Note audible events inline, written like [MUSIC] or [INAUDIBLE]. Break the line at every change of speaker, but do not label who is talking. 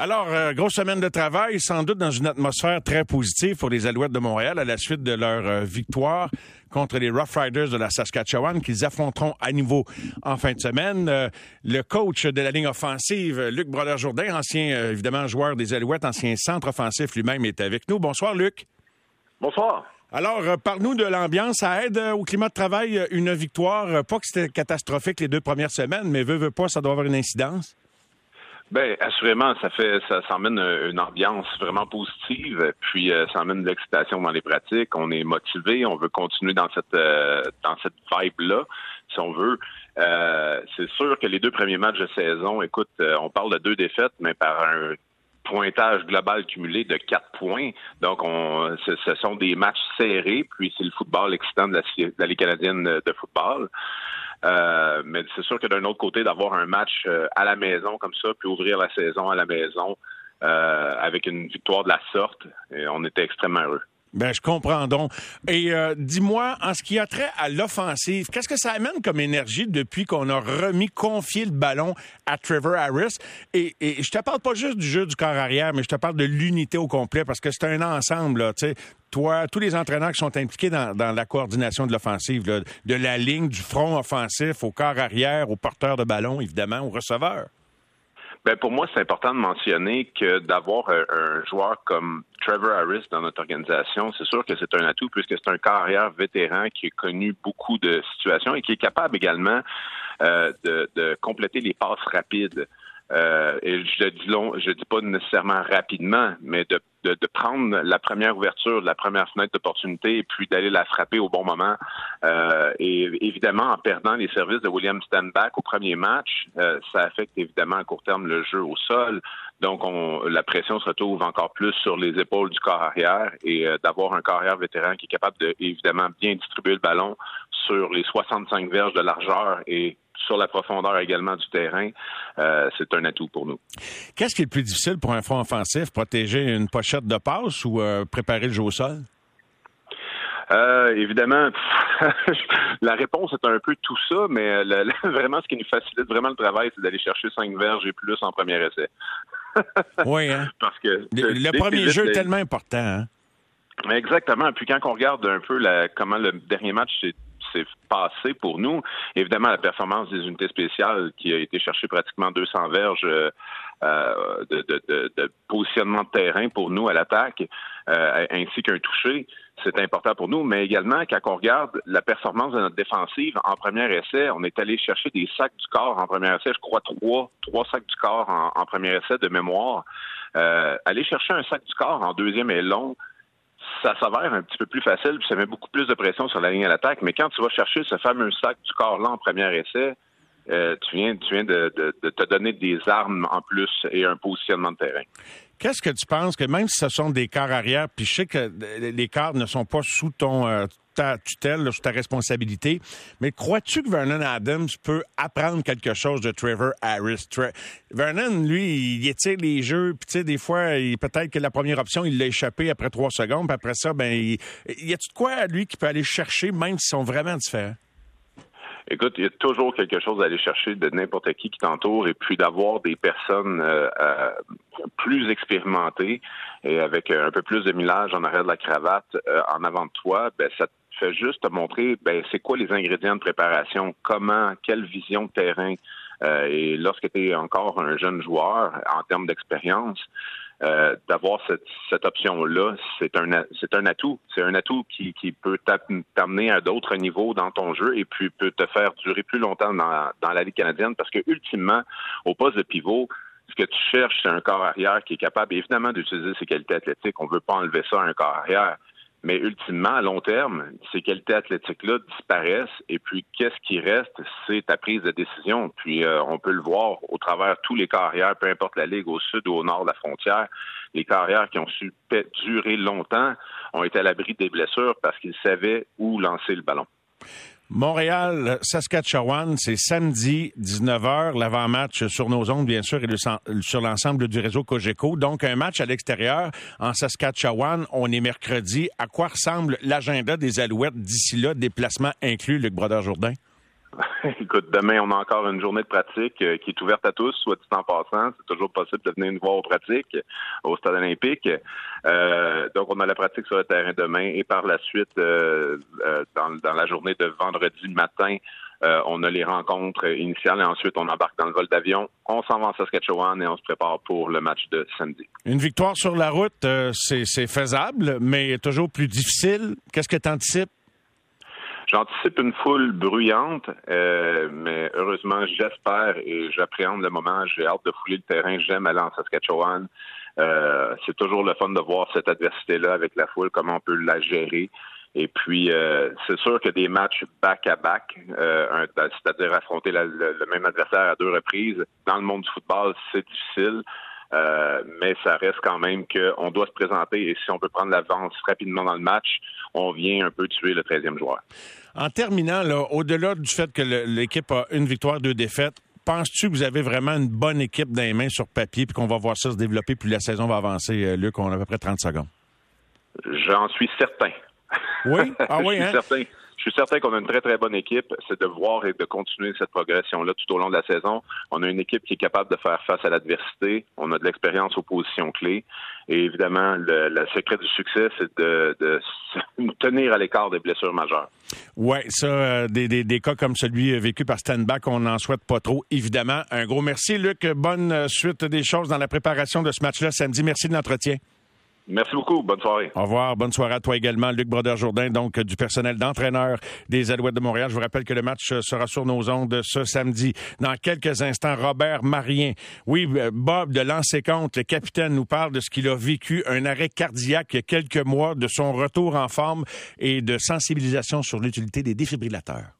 Alors, euh, grosse semaine de travail, sans doute dans une atmosphère très positive pour les Alouettes de Montréal à la suite de leur euh, victoire contre les Rough Riders de la Saskatchewan qu'ils affronteront à nouveau en fin de semaine. Euh, le coach de la ligne offensive, Luc Brodeur-Jourdain, ancien, évidemment, joueur des Alouettes, ancien centre offensif lui-même, est avec nous. Bonsoir, Luc.
Bonsoir.
Alors, parle-nous de l'ambiance. Ça aide au climat de travail une victoire. Pas que c'était catastrophique les deux premières semaines, mais veut, veut pas, ça doit avoir une incidence.
Ben, assurément, ça fait, ça, ça emmène une ambiance vraiment positive, puis euh, ça emmène de l'excitation dans les pratiques. On est motivé, on veut continuer dans cette euh, dans cette vibe là, si on veut. Euh, c'est sûr que les deux premiers matchs de saison, écoute, on parle de deux défaites, mais par un pointage global cumulé de quatre points. Donc, on, ce, sont des matchs serrés, puis c'est le football excitant de la, de la Ligue canadienne de football. Euh, mais c'est sûr que d'un autre côté, d'avoir un match euh, à la maison comme ça, puis ouvrir la saison à la maison euh, avec une victoire de la sorte, on était extrêmement heureux.
Ben, je comprends donc. Et dis-moi, en ce qui a trait à l'offensive, qu'est-ce que ça amène comme énergie depuis qu'on a remis, confié le ballon à Trevor Harris? Et, je te parle pas juste du jeu du corps arrière, mais je te parle de l'unité au complet parce que c'est un ensemble. Là, sais toi, tous les entraîneurs qui sont impliqués dans, la coordination de l'offensive, de la ligne, du front offensif au corps arrière, au porteur de ballon, évidemment, au receveur.
Ben pour moi, c'est important de mentionner que d'avoir un, joueur comme Trevor Harris dans notre organisation, c'est sûr que c'est un atout puisque c'est un carrière vétéran qui a connu beaucoup de situations et qui est capable également euh, de, compléter les passes rapides. Euh, et je dis long, je dis pas nécessairement rapidement, mais de, de, de, prendre la première ouverture, la première fenêtre d'opportunité, puis d'aller la frapper au bon moment. Euh, et évidemment, en perdant les services de William Stanback au premier match, euh, ça affecte évidemment à court terme le jeu au sol. Donc, on, la pression se retrouve encore plus sur les épaules du corps arrière et euh, d'avoir un corps arrière vétéran qui est capable de, évidemment, bien distribuer le ballon sur les 65 verges de largeur et sur la profondeur également du terrain, euh, c'est un atout pour nous.
Qu'est-ce qui est le plus difficile pour un front offensif, protéger une pochette de passe ou euh, préparer le jeu au sol?
Euh, évidemment, [LAUGHS] la réponse est un peu tout ça, mais [LAUGHS] vraiment, ce qui nous facilite vraiment le travail, c'est d'aller chercher cinq verges et plus en premier essai. [LAUGHS]
oui, hein? Parce que le, premier jeu est tellement important. Hein?
Exactement. Puis quand on regarde un peu la, comment le dernier match s'est s'est passé pour nous. Évidemment, la performance des unités spéciales qui a été chercher pratiquement 200 verges euh, euh, de, de, de, positionnement de terrain pour nous à l'attaque, euh, ainsi qu'un toucher, c'est important pour nous. Mais également, quand on regarde la performance de notre défensive en premier essai, on est allé chercher des sacs du corps en premier essai. Je crois trois, trois sacs du corps en, premier essai de mémoire. aller chercher un sac du corps en deuxième et long, ça s'avère un petit peu plus facile, puis ça met beaucoup plus de pression sur la ligne à l'attaque. Mais quand tu vas chercher ce fameux sac du corps-là en premier essai, euh, tu viens, de, te donner des armes en plus et un positionnement de terrain.
Qu'est-ce que tu penses que même si ce sont des quarts arrière, puis je sais que les quarts ne sont pas sous ton euh, ta tutelle, sous ta responsabilité, mais crois-tu que Vernon Adams peut apprendre quelque chose de Trevor Harris? Vernon, lui, il étire les jeux, puis tu sais, des fois, peut-être que la première option, il l'a échappé après trois secondes, puis après ça, ben, il, y a-tu de quoi, lui, qui peut aller chercher, même s'ils sont vraiment différents?
Écoute, il y a toujours quelque chose à aller chercher de n'importe qui qui t'entoure et puis d'avoir des personnes euh, euh, plus expérimentées et avec un peu plus de millage en arrière de la cravate euh, en avant de toi, ben ça te fait juste te montrer ben c'est quoi les ingrédients de préparation, comment, quelle vision de terrain. et lorsque tu es encore un jeune joueur en termes d'expérience, euh, d'avoir cette, cette option-là, c'est un c'est un atout. C'est un atout qui, qui peut t'amener à d'autres niveaux dans ton jeu et puis peut te faire durer plus longtemps dans, dans la Ligue canadienne parce que ultimement, au poste de pivot, ce que tu cherches, c'est un corps arrière qui est capable évidemment d'utiliser ses qualités athlétiques. On veut pas enlever ça à un corps arrière. Mais ultimement, à long terme, ces qualités athlétiques-là disparaissent et puis qu'est-ce qui reste, c'est ta prise de décision. Puis euh, on peut le voir au travers tous les carrières, peu importe la ligue, au sud ou au nord de la frontière, les carrières qui ont su durer longtemps ont été à l'abri des blessures parce qu'ils savaient où lancer le ballon.
Montréal, Saskatchewan, c'est samedi 19h, l'avant-match sur nos ondes, bien sûr, et sur l'ensemble du réseau Cogeco. Donc, un match à l'extérieur en Saskatchewan. On est mercredi. À quoi ressemble l'agenda des Alouettes d'ici là, déplacement inclus, Luc Brodeur-Jourdain? [LAUGHS]
Écoute, demain, on a encore une journée de pratique euh, qui est ouverte à tous, soit dit en passant. C'est toujours possible de venir nous voir aux pratiques au Stade olympique. Euh, donc, on a la pratique sur le terrain demain et par la suite, euh, dans, dans, la journée de vendredi matin, on a les rencontres initiales et ensuite on embarque dans le vol d'avion. On s'en va en Saskatchewan et on se prépare pour le match de samedi.
Une victoire sur la route, c'est faisable, mais toujours plus difficile. Qu'est-ce que tu anticipes?
J'anticipe une foule bruyante, euh, mais heureusement, j'espère et j'appréhende le moment. J'ai hâte de fouler le terrain. J'aime aller en Saskatchewan. Euh, c'est toujours le fun de voir cette adversité-là avec la foule, comment on peut la gérer. Et puis, euh, c'est sûr que des matchs back-à-back, c'est-à-dire affronter le même adversaire à deux reprises, dans le monde du football, c'est difficile. Euh, mais ça reste quand même qu'on doit se présenter et si on peut prendre l'avance rapidement dans le match, on vient un peu tuer le 13e joueur.
En terminant, au-delà du fait que l'équipe a une victoire, deux défaites, penses-tu que vous avez vraiment une bonne équipe dans les mains sur papier puis qu'on va voir ça se développer plus la saison va avancer, euh, Luc? On a à peu près 30 secondes.
J'en suis certain.
Oui? Ah [LAUGHS] oui, hein?
certain. Je suis certain qu'on a une très, très bonne équipe. C'est de voir et de continuer cette progression-là tout au long de la saison. On a une équipe qui est capable de faire face à l'adversité. On a de l'expérience aux positions clés. Et évidemment, le, secret du succès, c'est de, [LAUGHS] tenir à l'écart des blessures majeures.
Oui, ça, euh, des, des, des, cas comme celui vécu par Stanback, on n'en souhaite pas trop, évidemment. Un gros merci, Luc. Bonne suite des choses dans la préparation de ce match-là samedi. Merci de l'entretien.
Merci beaucoup. Bonne soirée.
Au revoir. Bonne soirée à toi également, Luc Brodeur-Jourdain, donc du personnel d'entraîneur des Alouettes de Montréal. Je vous rappelle que le match sera sur nos ondes ce samedi. Dans quelques instants, Robert Marien. Oui, Bob de Lancé Compte, le capitaine, nous parle de ce qu'il a vécu, un arrêt cardiaque quelques mois, de son retour en forme et de sensibilisation sur l'utilité des défibrillateurs.